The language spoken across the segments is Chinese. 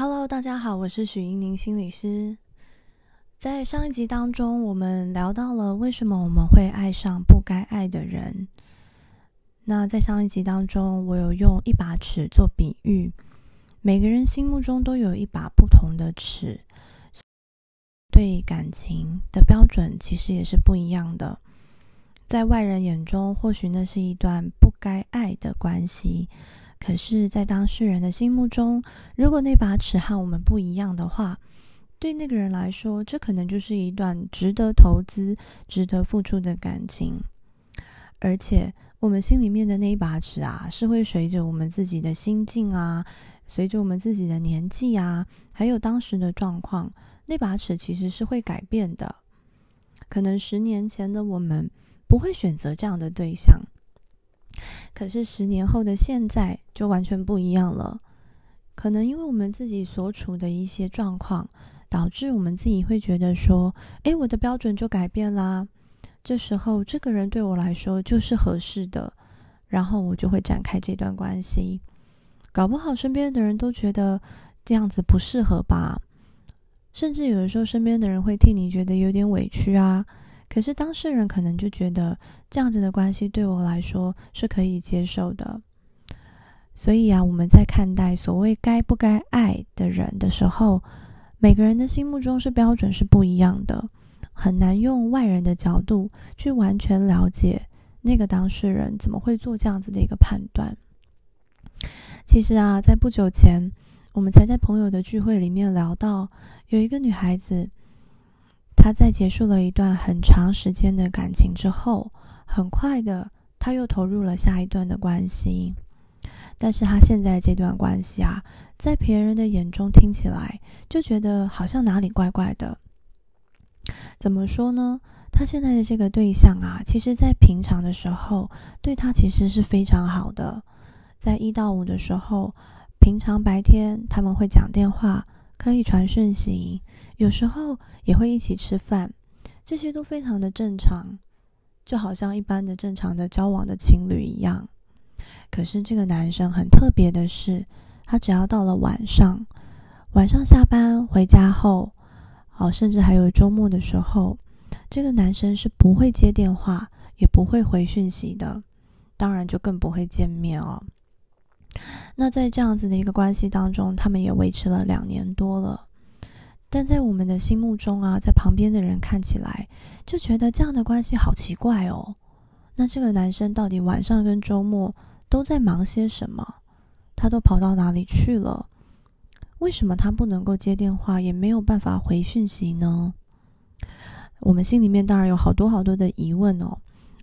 Hello，大家好，我是许英宁心理师。在上一集当中，我们聊到了为什么我们会爱上不该爱的人。那在上一集当中，我有用一把尺做比喻，每个人心目中都有一把不同的尺，对感情的标准其实也是不一样的。在外人眼中，或许那是一段不该爱的关系。可是，在当事人的心目中，如果那把尺和我们不一样的话，对那个人来说，这可能就是一段值得投资、值得付出的感情。而且，我们心里面的那一把尺啊，是会随着我们自己的心境啊，随着我们自己的年纪啊，还有当时的状况，那把尺其实是会改变的。可能十年前的我们不会选择这样的对象。可是十年后的现在就完全不一样了，可能因为我们自己所处的一些状况，导致我们自己会觉得说：“诶，我的标准就改变啦。”这时候，这个人对我来说就是合适的，然后我就会展开这段关系。搞不好身边的人都觉得这样子不适合吧，甚至有的时候身边的人会替你觉得有点委屈啊。可是当事人可能就觉得这样子的关系对我来说是可以接受的，所以啊，我们在看待所谓该不该爱的人的时候，每个人的心目中是标准是不一样的，很难用外人的角度去完全了解那个当事人怎么会做这样子的一个判断。其实啊，在不久前，我们才在朋友的聚会里面聊到，有一个女孩子。他在结束了一段很长时间的感情之后，很快的他又投入了下一段的关系。但是他现在这段关系啊，在别人的眼中听起来就觉得好像哪里怪怪的。怎么说呢？他现在的这个对象啊，其实在平常的时候对他其实是非常好的。在一到五的时候，平常白天他们会讲电话，可以传讯息。有时候也会一起吃饭，这些都非常的正常，就好像一般的正常的交往的情侣一样。可是这个男生很特别的是，他只要到了晚上，晚上下班回家后，哦，甚至还有周末的时候，这个男生是不会接电话，也不会回讯息的，当然就更不会见面哦。那在这样子的一个关系当中，他们也维持了两年多了。但在我们的心目中啊，在旁边的人看起来就觉得这样的关系好奇怪哦。那这个男生到底晚上跟周末都在忙些什么？他都跑到哪里去了？为什么他不能够接电话，也没有办法回讯息呢？我们心里面当然有好多好多的疑问哦。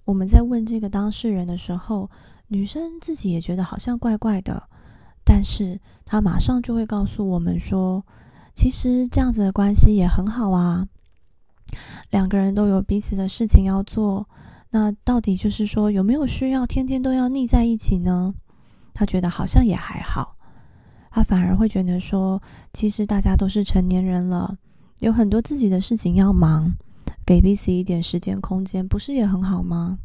我们在问这个当事人的时候，女生自己也觉得好像怪怪的，但是她马上就会告诉我们说。其实这样子的关系也很好啊，两个人都有彼此的事情要做。那到底就是说有没有需要天天都要腻在一起呢？他觉得好像也还好，他反而会觉得说，其实大家都是成年人了，有很多自己的事情要忙，给彼此一点时间空间，不是也很好吗？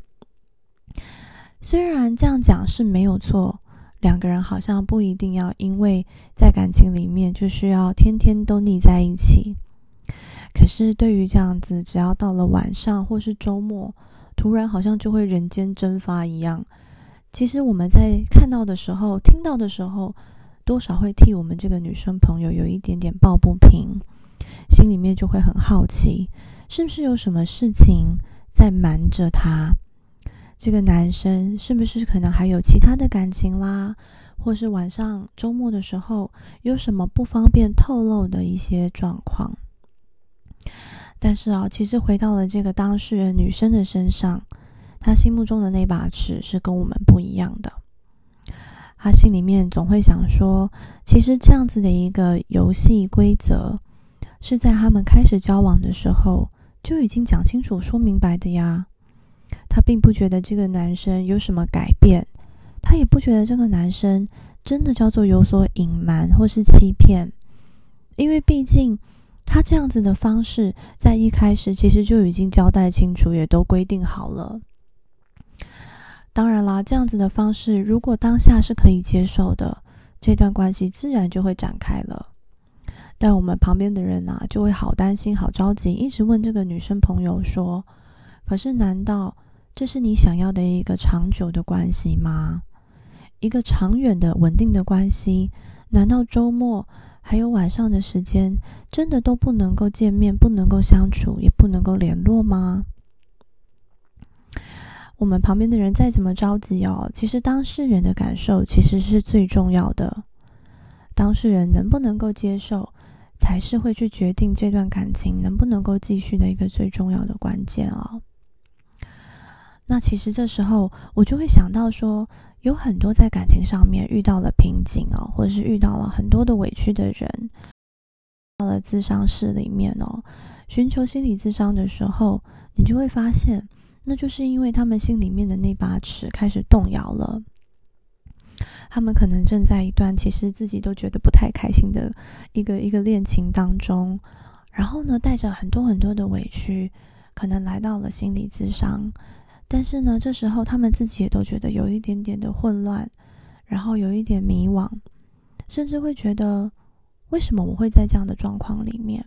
虽然这样讲是没有错。两个人好像不一定要因为在感情里面就需要天天都腻在一起。可是对于这样子，只要到了晚上或是周末，突然好像就会人间蒸发一样。其实我们在看到的时候、听到的时候，多少会替我们这个女生朋友有一点点抱不平，心里面就会很好奇，是不是有什么事情在瞒着她？这个男生是不是可能还有其他的感情啦，或是晚上周末的时候有什么不方便透露的一些状况？但是啊，其实回到了这个当事人女生的身上，她心目中的那把尺是跟我们不一样的。她心里面总会想说，其实这样子的一个游戏规则，是在他们开始交往的时候就已经讲清楚、说明白的呀。她并不觉得这个男生有什么改变，她也不觉得这个男生真的叫做有所隐瞒或是欺骗，因为毕竟他这样子的方式在一开始其实就已经交代清楚，也都规定好了。当然啦，这样子的方式如果当下是可以接受的，这段关系自然就会展开了。但我们旁边的人啊，就会好担心、好着急，一直问这个女生朋友说：“可是，难道这是你想要的一个长久的关系吗？一个长远的、稳定的关系？难道周末还有晚上的时间，真的都不能够见面、不能够相处、也不能够联络吗？”我们旁边的人再怎么着急哦，其实当事人的感受其实是最重要的。当事人能不能够接受，才是会去决定这段感情能不能够继续的一个最重要的关键哦。那其实这时候我就会想到说，有很多在感情上面遇到了瓶颈哦，或者是遇到了很多的委屈的人，到了自伤室里面哦，寻求心理咨商的时候，你就会发现。那就是因为他们心里面的那把尺开始动摇了，他们可能正在一段其实自己都觉得不太开心的一个一个恋情当中，然后呢，带着很多很多的委屈，可能来到了心理咨商，但是呢，这时候他们自己也都觉得有一点点的混乱，然后有一点迷惘，甚至会觉得为什么我会在这样的状况里面？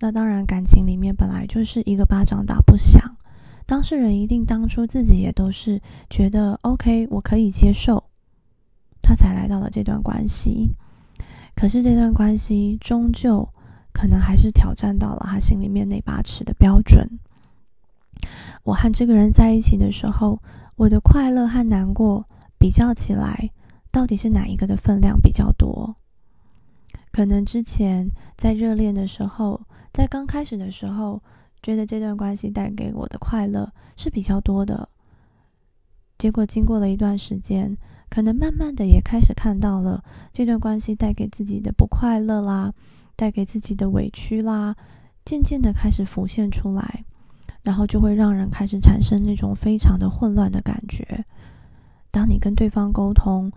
那当然，感情里面本来就是一个巴掌打不响。当事人一定当初自己也都是觉得 OK，我可以接受，他才来到了这段关系。可是这段关系终究可能还是挑战到了他心里面那把尺的标准。我和这个人在一起的时候，我的快乐和难过比较起来，到底是哪一个的分量比较多？可能之前在热恋的时候，在刚开始的时候。觉得这段关系带给我的快乐是比较多的，结果经过了一段时间，可能慢慢的也开始看到了这段关系带给自己的不快乐啦，带给自己的委屈啦，渐渐的开始浮现出来，然后就会让人开始产生那种非常的混乱的感觉。当你跟对方沟通，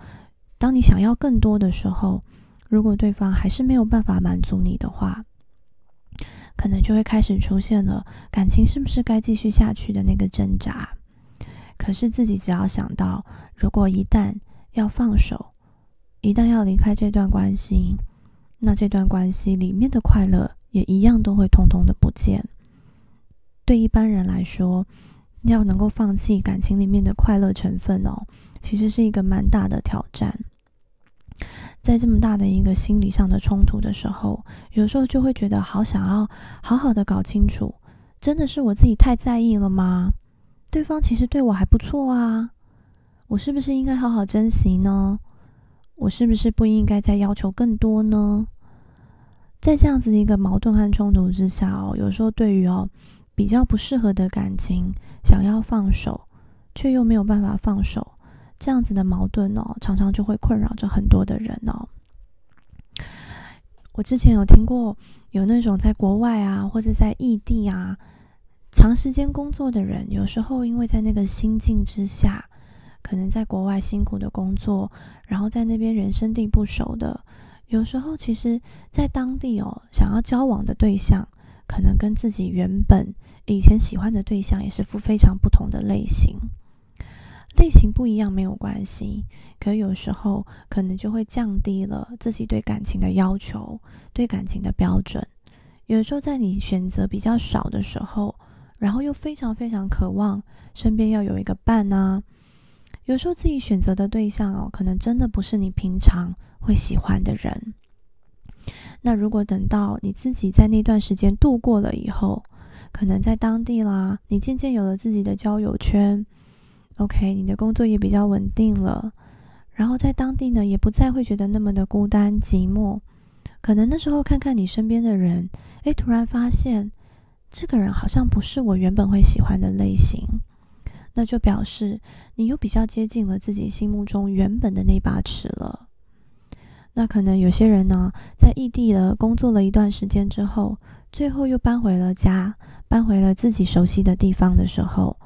当你想要更多的时候，如果对方还是没有办法满足你的话，可能就会开始出现了感情是不是该继续下去的那个挣扎。可是自己只要想到，如果一旦要放手，一旦要离开这段关系，那这段关系里面的快乐也一样都会通通的不见。对一般人来说，要能够放弃感情里面的快乐成分哦，其实是一个蛮大的挑战。在这么大的一个心理上的冲突的时候，有时候就会觉得好想要好好的搞清楚，真的是我自己太在意了吗？对方其实对我还不错啊，我是不是应该好好珍惜呢？我是不是不应该再要求更多呢？在这样子的一个矛盾和冲突之下哦，有时候对于哦比较不适合的感情，想要放手，却又没有办法放手。这样子的矛盾哦，常常就会困扰着很多的人哦。我之前有听过有那种在国外啊，或者在异地啊，长时间工作的人，有时候因为在那个心境之下，可能在国外辛苦的工作，然后在那边人生地不熟的，有时候其实在当地哦，想要交往的对象，可能跟自己原本以前喜欢的对象也是非非常不同的类型。类型不一样没有关系，可有时候可能就会降低了自己对感情的要求，对感情的标准。有时候在你选择比较少的时候，然后又非常非常渴望身边要有一个伴啊。有时候自己选择的对象哦，可能真的不是你平常会喜欢的人。那如果等到你自己在那段时间度过了以后，可能在当地啦，你渐渐有了自己的交友圈。OK，你的工作也比较稳定了，然后在当地呢，也不再会觉得那么的孤单寂寞。可能那时候看看你身边的人，诶，突然发现这个人好像不是我原本会喜欢的类型，那就表示你又比较接近了自己心目中原本的那把尺了。那可能有些人呢，在异地了工作了一段时间之后，最后又搬回了家，搬回了自己熟悉的地方的时候。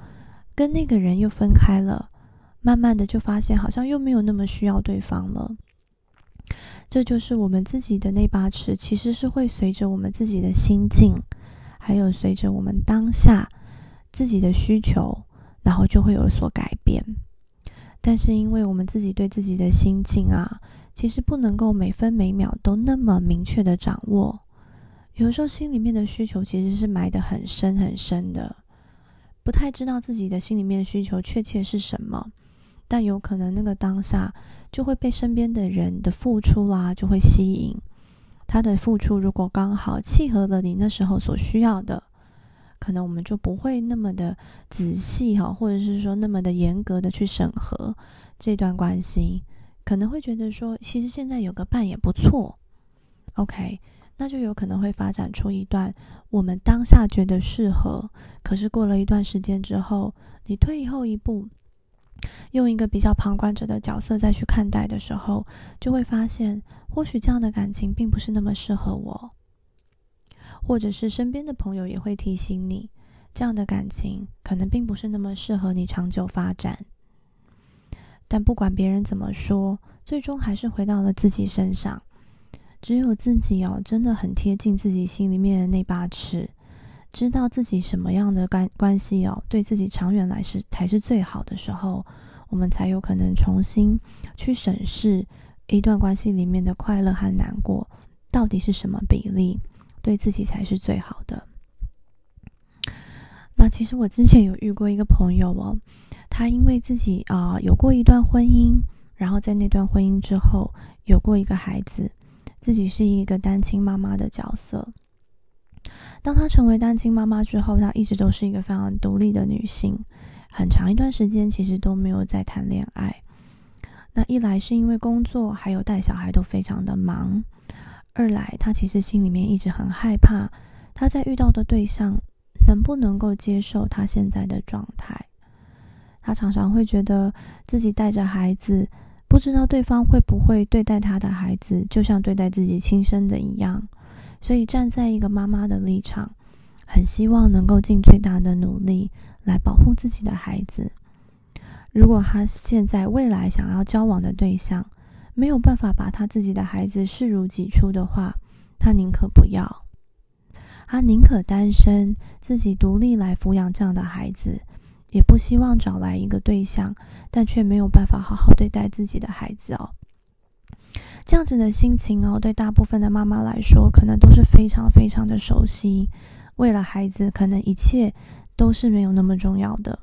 跟那个人又分开了，慢慢的就发现好像又没有那么需要对方了。这就是我们自己的那把尺，其实是会随着我们自己的心境，还有随着我们当下自己的需求，然后就会有所改变。但是因为我们自己对自己的心境啊，其实不能够每分每秒都那么明确的掌握。有时候心里面的需求其实是埋得很深很深的，不太知道自己的心里面的需求确切是什么。但有可能那个当下就会被身边的人的付出啦，就会吸引。他的付出如果刚好契合了你那时候所需要的，可能我们就不会那么的仔细哈，或者是说那么的严格的去审核这段关系，可能会觉得说，其实现在有个伴也不错。OK，那就有可能会发展出一段我们当下觉得适合，可是过了一段时间之后，你退后一步。用一个比较旁观者的角色再去看待的时候，就会发现，或许这样的感情并不是那么适合我，或者是身边的朋友也会提醒你，这样的感情可能并不是那么适合你长久发展。但不管别人怎么说，最终还是回到了自己身上。只有自己哦，真的很贴近自己心里面的那把尺。知道自己什么样的关关系哦，对自己长远来是才是最好的时候，我们才有可能重新去审视一段关系里面的快乐和难过到底是什么比例，对自己才是最好的。那其实我之前有遇过一个朋友哦，他因为自己啊有过一段婚姻，然后在那段婚姻之后有过一个孩子，自己是一个单亲妈妈的角色。当她成为单亲妈妈之后，她一直都是一个非常独立的女性，很长一段时间其实都没有在谈恋爱。那一来是因为工作还有带小孩都非常的忙，二来他其实心里面一直很害怕，他在遇到的对象能不能够接受他现在的状态。他常常会觉得自己带着孩子，不知道对方会不会对待他的孩子，就像对待自己亲生的一样。所以，站在一个妈妈的立场，很希望能够尽最大的努力来保护自己的孩子。如果他现在未来想要交往的对象没有办法把他自己的孩子视如己出的话，他宁可不要，他宁可单身，自己独立来抚养这样的孩子，也不希望找来一个对象，但却没有办法好好对待自己的孩子哦。这样子的心情哦，对大部分的妈妈来说，可能都是非常非常的熟悉。为了孩子，可能一切都是没有那么重要的。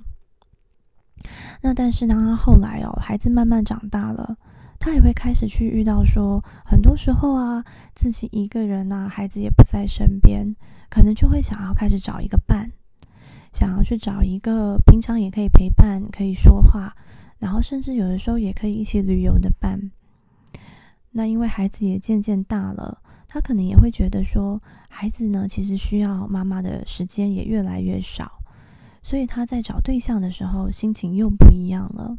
那但是当他后来哦，孩子慢慢长大了，他也会开始去遇到说，很多时候啊，自己一个人呐，孩子也不在身边，可能就会想要开始找一个伴，想要去找一个平常也可以陪伴、可以说话，然后甚至有的时候也可以一起旅游的伴。那因为孩子也渐渐大了，他可能也会觉得说，孩子呢其实需要妈妈的时间也越来越少，所以他在找对象的时候心情又不一样了。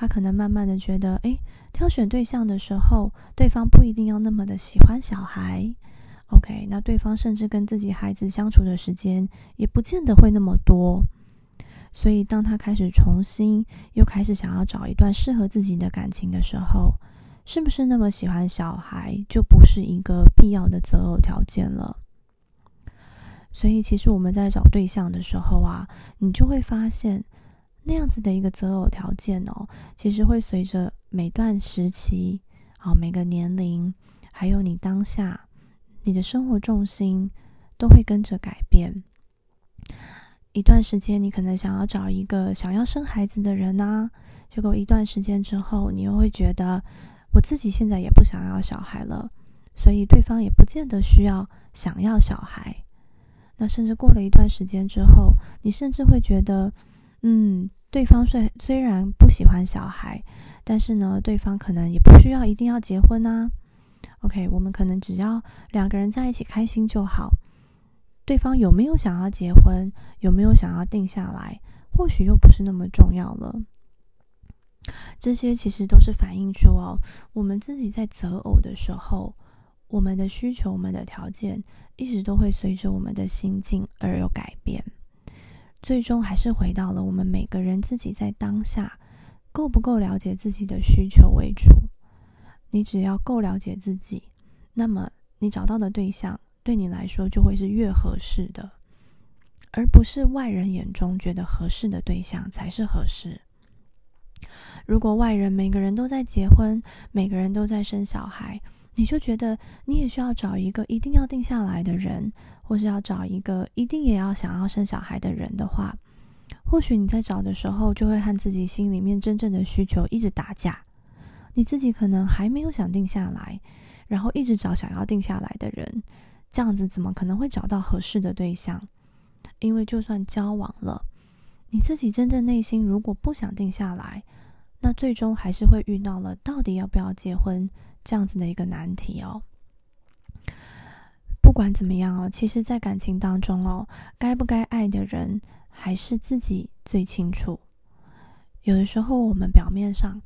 他可能慢慢的觉得，哎，挑选对象的时候，对方不一定要那么的喜欢小孩。OK，那对方甚至跟自己孩子相处的时间也不见得会那么多。所以当他开始重新又开始想要找一段适合自己的感情的时候，是不是那么喜欢小孩，就不是一个必要的择偶条件了？所以，其实我们在找对象的时候啊，你就会发现，那样子的一个择偶条件哦，其实会随着每段时期、啊每个年龄，还有你当下你的生活重心，都会跟着改变。一段时间，你可能想要找一个想要生孩子的人啊，结果一段时间之后，你又会觉得。我自己现在也不想要小孩了，所以对方也不见得需要想要小孩。那甚至过了一段时间之后，你甚至会觉得，嗯，对方虽虽然不喜欢小孩，但是呢，对方可能也不需要一定要结婚啊。OK，我们可能只要两个人在一起开心就好。对方有没有想要结婚，有没有想要定下来，或许又不是那么重要了。这些其实都是反映出哦，我们自己在择偶的时候，我们的需求、我们的条件，一直都会随着我们的心境而有改变。最终还是回到了我们每个人自己在当下够不够了解自己的需求为主。你只要够了解自己，那么你找到的对象对你来说就会是越合适的，而不是外人眼中觉得合适的对象才是合适。如果外人每个人都在结婚，每个人都在生小孩，你就觉得你也需要找一个一定要定下来的人，或是要找一个一定也要想要生小孩的人的话，或许你在找的时候就会和自己心里面真正的需求一直打架。你自己可能还没有想定下来，然后一直找想要定下来的人，这样子怎么可能会找到合适的对象？因为就算交往了，你自己真正内心如果不想定下来，那最终还是会遇到了到底要不要结婚这样子的一个难题哦。不管怎么样哦，其实，在感情当中哦，该不该爱的人还是自己最清楚。有的时候，我们表面上。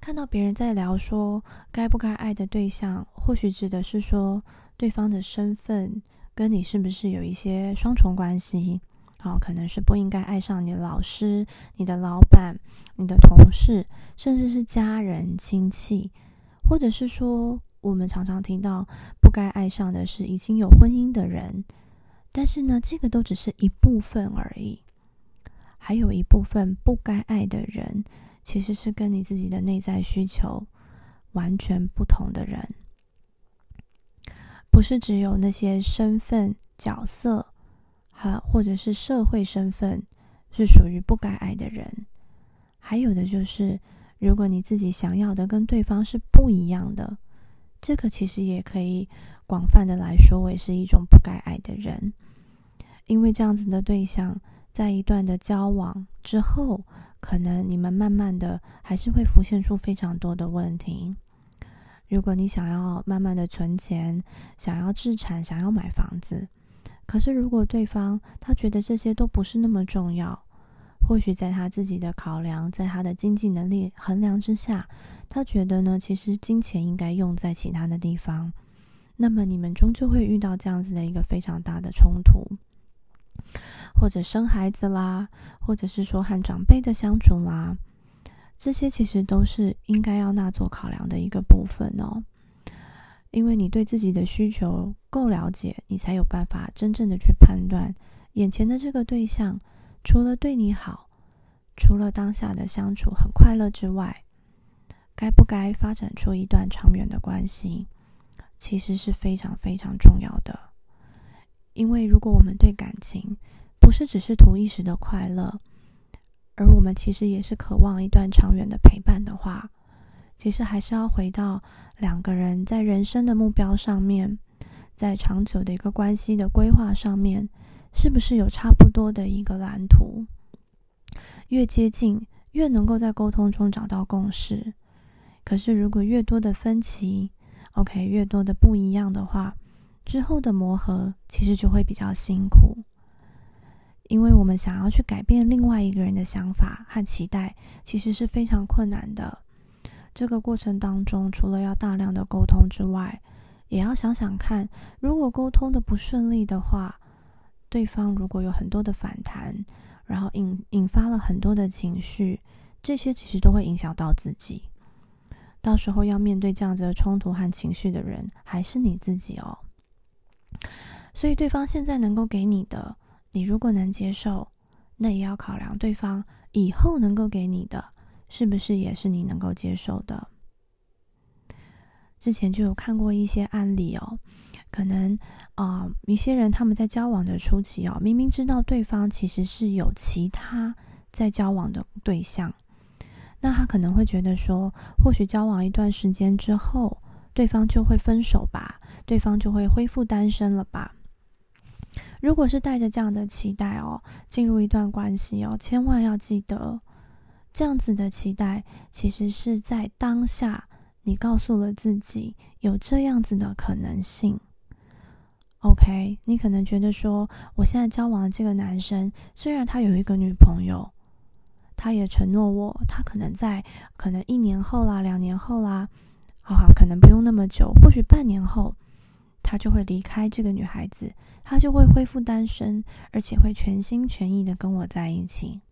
看到别人在聊说该不该爱的对象，或许指的是说对方的身份跟你是不是有一些双重关系？好，可能是不应该爱上你的老师、你的老板、你的同事，甚至是家人、亲戚，或者是说我们常常听到不该爱上的是已经有婚姻的人。但是呢，这个都只是一部分而已，还有一部分不该爱的人。其实是跟你自己的内在需求完全不同的人，不是只有那些身份角色，哈，或者是社会身份是属于不该爱的人，还有的就是，如果你自己想要的跟对方是不一样的，这个其实也可以广泛的来说为是一种不该爱的人，因为这样子的对象在一段的交往之后。可能你们慢慢的还是会浮现出非常多的问题。如果你想要慢慢的存钱，想要置产，想要买房子，可是如果对方他觉得这些都不是那么重要，或许在他自己的考量，在他的经济能力衡量之下，他觉得呢，其实金钱应该用在其他的地方，那么你们终究会遇到这样子的一个非常大的冲突。或者生孩子啦，或者是说和长辈的相处啦，这些其实都是应该要纳做考量的一个部分哦。因为你对自己的需求够了解，你才有办法真正的去判断眼前的这个对象，除了对你好，除了当下的相处很快乐之外，该不该发展出一段长远的关系，其实是非常非常重要的。因为如果我们对感情不是只是图一时的快乐，而我们其实也是渴望一段长远的陪伴的话，其实还是要回到两个人在人生的目标上面，在长久的一个关系的规划上面，是不是有差不多的一个蓝图？越接近，越能够在沟通中找到共识。可是如果越多的分歧，OK，越多的不一样的话，之后的磨合其实就会比较辛苦，因为我们想要去改变另外一个人的想法和期待，其实是非常困难的。这个过程当中，除了要大量的沟通之外，也要想想看，如果沟通的不顺利的话，对方如果有很多的反弹，然后引引发了很多的情绪，这些其实都会影响到自己。到时候要面对这样子的冲突和情绪的人，还是你自己哦。所以，对方现在能够给你的，你如果能接受，那也要考量对方以后能够给你的，是不是也是你能够接受的。之前就有看过一些案例哦，可能啊，一些人他们在交往的初期哦，明明知道对方其实是有其他在交往的对象，那他可能会觉得说，或许交往一段时间之后，对方就会分手吧。对方就会恢复单身了吧？如果是带着这样的期待哦，进入一段关系哦，千万要记得，这样子的期待其实是在当下，你告诉了自己有这样子的可能性。OK，你可能觉得说，我现在交往的这个男生，虽然他有一个女朋友，他也承诺我，他可能在可能一年后啦、两年后啦，啊，可能不用那么久，或许半年后。他就会离开这个女孩子，他就会恢复单身，而且会全心全意的跟我在一起。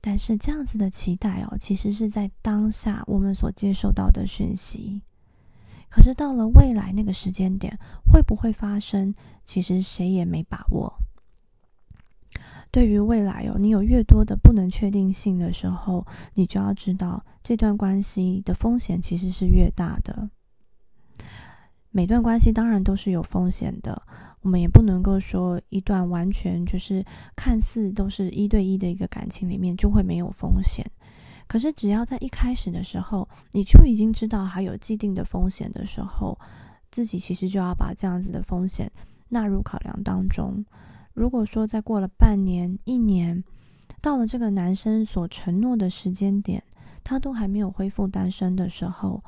但是这样子的期待哦，其实是在当下我们所接受到的讯息。可是到了未来那个时间点，会不会发生？其实谁也没把握。对于未来哦，你有越多的不能确定性的时候，你就要知道这段关系的风险其实是越大的。每段关系当然都是有风险的，我们也不能够说一段完全就是看似都是一对一的一个感情里面就会没有风险。可是只要在一开始的时候，你就已经知道还有既定的风险的时候，自己其实就要把这样子的风险纳入考量当中。如果说在过了半年、一年，到了这个男生所承诺的时间点，他都还没有恢复单身的时候，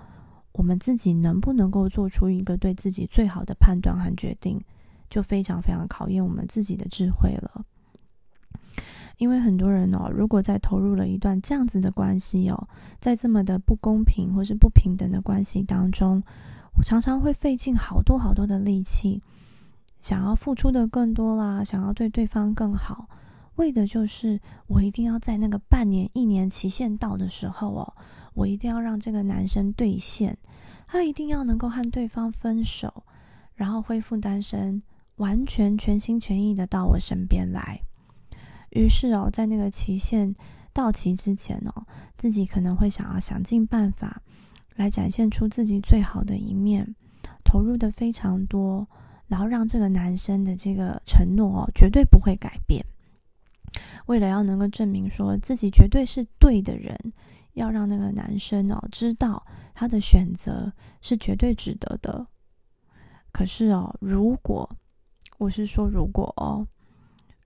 我们自己能不能够做出一个对自己最好的判断和决定，就非常非常考验我们自己的智慧了。因为很多人哦，如果在投入了一段这样子的关系哦，在这么的不公平或是不平等的关系当中，常常会费尽好多好多的力气，想要付出的更多啦，想要对对方更好，为的就是我一定要在那个半年、一年期限到的时候哦。我一定要让这个男生兑现，他一定要能够和对方分手，然后恢复单身，完全全心全意的到我身边来。于是哦，在那个期限到期之前哦，自己可能会想要想尽办法来展现出自己最好的一面，投入的非常多，然后让这个男生的这个承诺哦绝对不会改变。为了要能够证明说自己绝对是对的人。要让那个男生哦知道他的选择是绝对值得的。可是哦，如果我是说如果哦，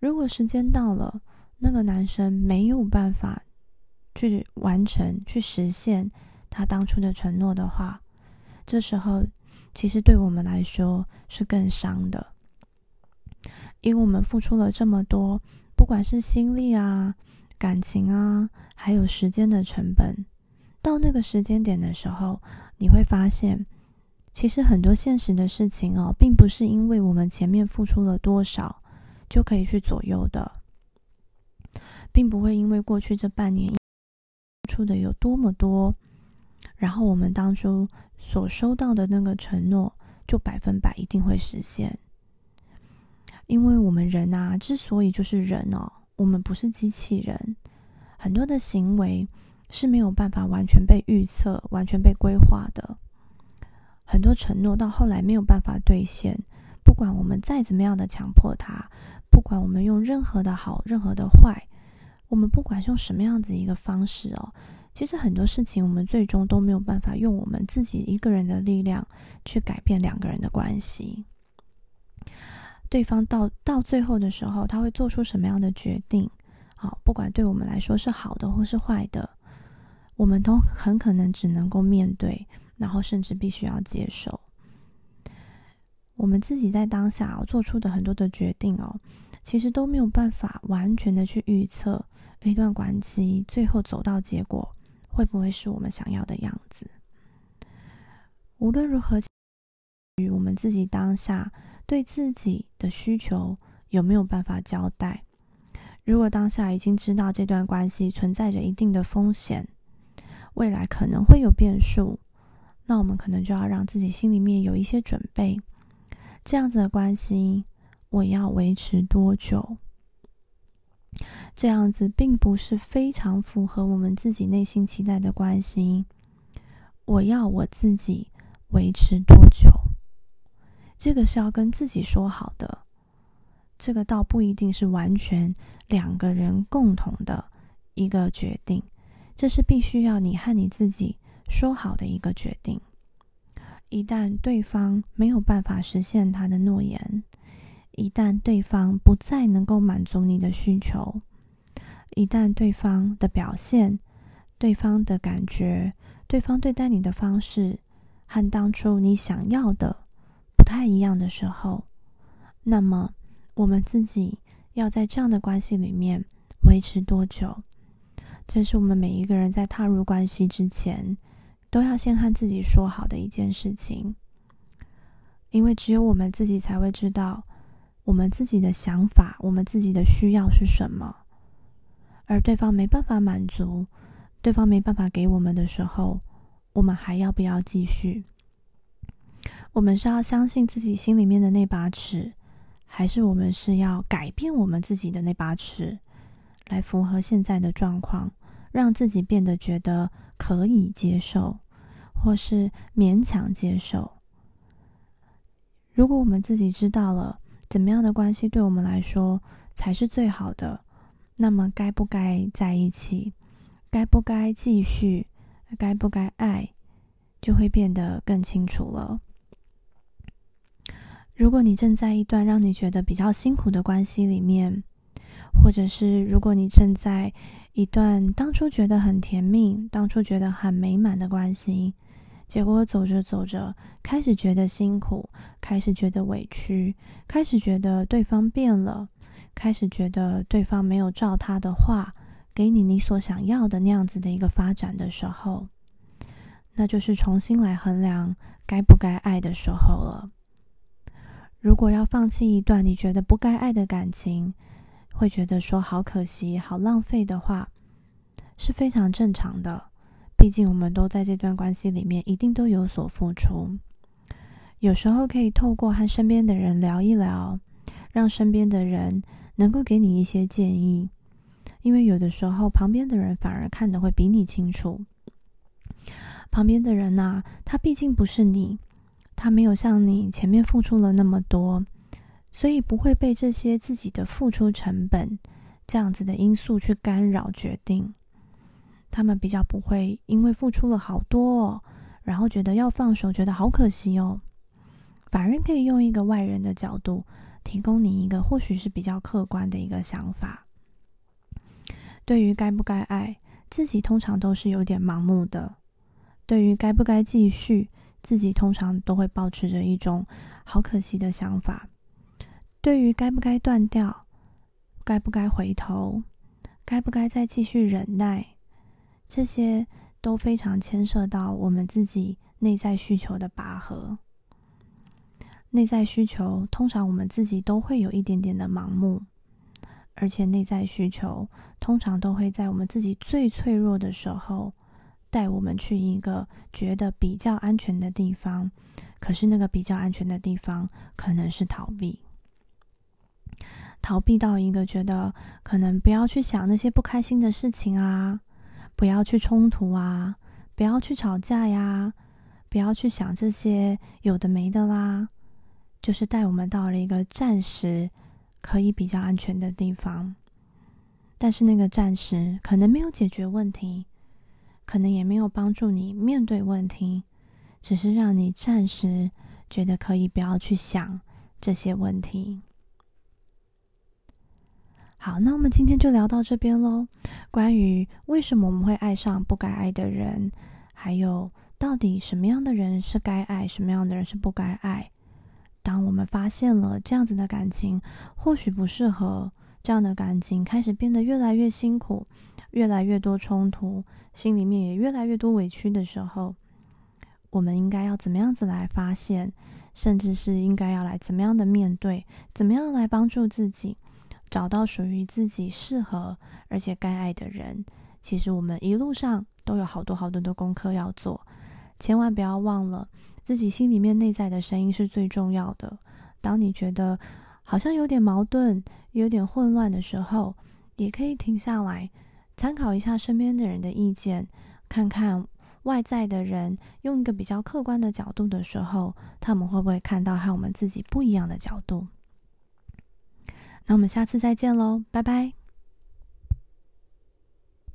如果时间到了，那个男生没有办法去完成、去实现他当初的承诺的话，这时候其实对我们来说是更伤的，因为我们付出了这么多，不管是心力啊。感情啊，还有时间的成本，到那个时间点的时候，你会发现，其实很多现实的事情哦，并不是因为我们前面付出了多少就可以去左右的，并不会因为过去这半年出的有多么多，然后我们当初所收到的那个承诺就百分百一定会实现，因为我们人啊，之所以就是人哦。我们不是机器人，很多的行为是没有办法完全被预测、完全被规划的。很多承诺到后来没有办法兑现，不管我们再怎么样的强迫他，不管我们用任何的好、任何的坏，我们不管是用什么样子一个方式哦，其实很多事情我们最终都没有办法用我们自己一个人的力量去改变两个人的关系。对方到到最后的时候，他会做出什么样的决定？好，不管对我们来说是好的或是坏的，我们都很可能只能够面对，然后甚至必须要接受。我们自己在当下做出的很多的决定哦，其实都没有办法完全的去预测一段关系最后走到结果会不会是我们想要的样子。无论如何，与我们自己当下。对自己的需求有没有办法交代？如果当下已经知道这段关系存在着一定的风险，未来可能会有变数，那我们可能就要让自己心里面有一些准备。这样子的关系，我要维持多久？这样子并不是非常符合我们自己内心期待的关系。我要我自己维持多久？这个是要跟自己说好的，这个倒不一定是完全两个人共同的一个决定，这是必须要你和你自己说好的一个决定。一旦对方没有办法实现他的诺言，一旦对方不再能够满足你的需求，一旦对方的表现、对方的感觉、对方对待你的方式和当初你想要的。不太一样的时候，那么我们自己要在这样的关系里面维持多久？这是我们每一个人在踏入关系之前都要先和自己说好的一件事情。因为只有我们自己才会知道我们自己的想法、我们自己的需要是什么，而对方没办法满足，对方没办法给我们的时候，我们还要不要继续？我们是要相信自己心里面的那把尺，还是我们是要改变我们自己的那把尺，来符合现在的状况，让自己变得觉得可以接受，或是勉强接受？如果我们自己知道了怎么样的关系对我们来说才是最好的，那么该不该在一起，该不该继续，该不该爱，就会变得更清楚了。如果你正在一段让你觉得比较辛苦的关系里面，或者是如果你正在一段当初觉得很甜蜜、当初觉得很美满的关系，结果走着走着开始觉得辛苦，开始觉得委屈，开始觉得对方变了，开始觉得对方没有照他的话给你你所想要的那样子的一个发展的时候，那就是重新来衡量该不该爱的时候了。如果要放弃一段你觉得不该爱的感情，会觉得说好可惜、好浪费的话，是非常正常的。毕竟我们都在这段关系里面，一定都有所付出。有时候可以透过和身边的人聊一聊，让身边的人能够给你一些建议。因为有的时候，旁边的人反而看得会比你清楚。旁边的人呐，他毕竟不是你。他没有像你前面付出了那么多，所以不会被这些自己的付出成本这样子的因素去干扰决定。他们比较不会因为付出了好多，然后觉得要放手，觉得好可惜哦。反而可以用一个外人的角度，提供你一个或许是比较客观的一个想法。对于该不该爱，自己通常都是有点盲目的。对于该不该继续。自己通常都会保持着一种好可惜的想法。对于该不该断掉，该不该回头，该不该再继续忍耐，这些都非常牵涉到我们自己内在需求的拔河。内在需求通常我们自己都会有一点点的盲目，而且内在需求通常都会在我们自己最脆弱的时候。带我们去一个觉得比较安全的地方，可是那个比较安全的地方可能是逃避，逃避到一个觉得可能不要去想那些不开心的事情啊，不要去冲突啊，不要去吵架呀，不要去想这些有的没的啦，就是带我们到了一个暂时可以比较安全的地方，但是那个暂时可能没有解决问题。可能也没有帮助你面对问题，只是让你暂时觉得可以不要去想这些问题。好，那我们今天就聊到这边喽。关于为什么我们会爱上不该爱的人，还有到底什么样的人是该爱，什么样的人是不该爱，当我们发现了这样子的感情或许不适合，这样的感情开始变得越来越辛苦。越来越多冲突，心里面也越来越多委屈的时候，我们应该要怎么样子来发现，甚至是应该要来怎么样的面对，怎么样来帮助自己找到属于自己适合而且该爱的人？其实我们一路上都有好多好多的功课要做，千万不要忘了自己心里面内在的声音是最重要的。当你觉得好像有点矛盾、有点混乱的时候，也可以停下来。参考一下身边的人的意见，看看外在的人用一个比较客观的角度的时候，他们会不会看到和我们自己不一样的角度？那我们下次再见喽，拜拜。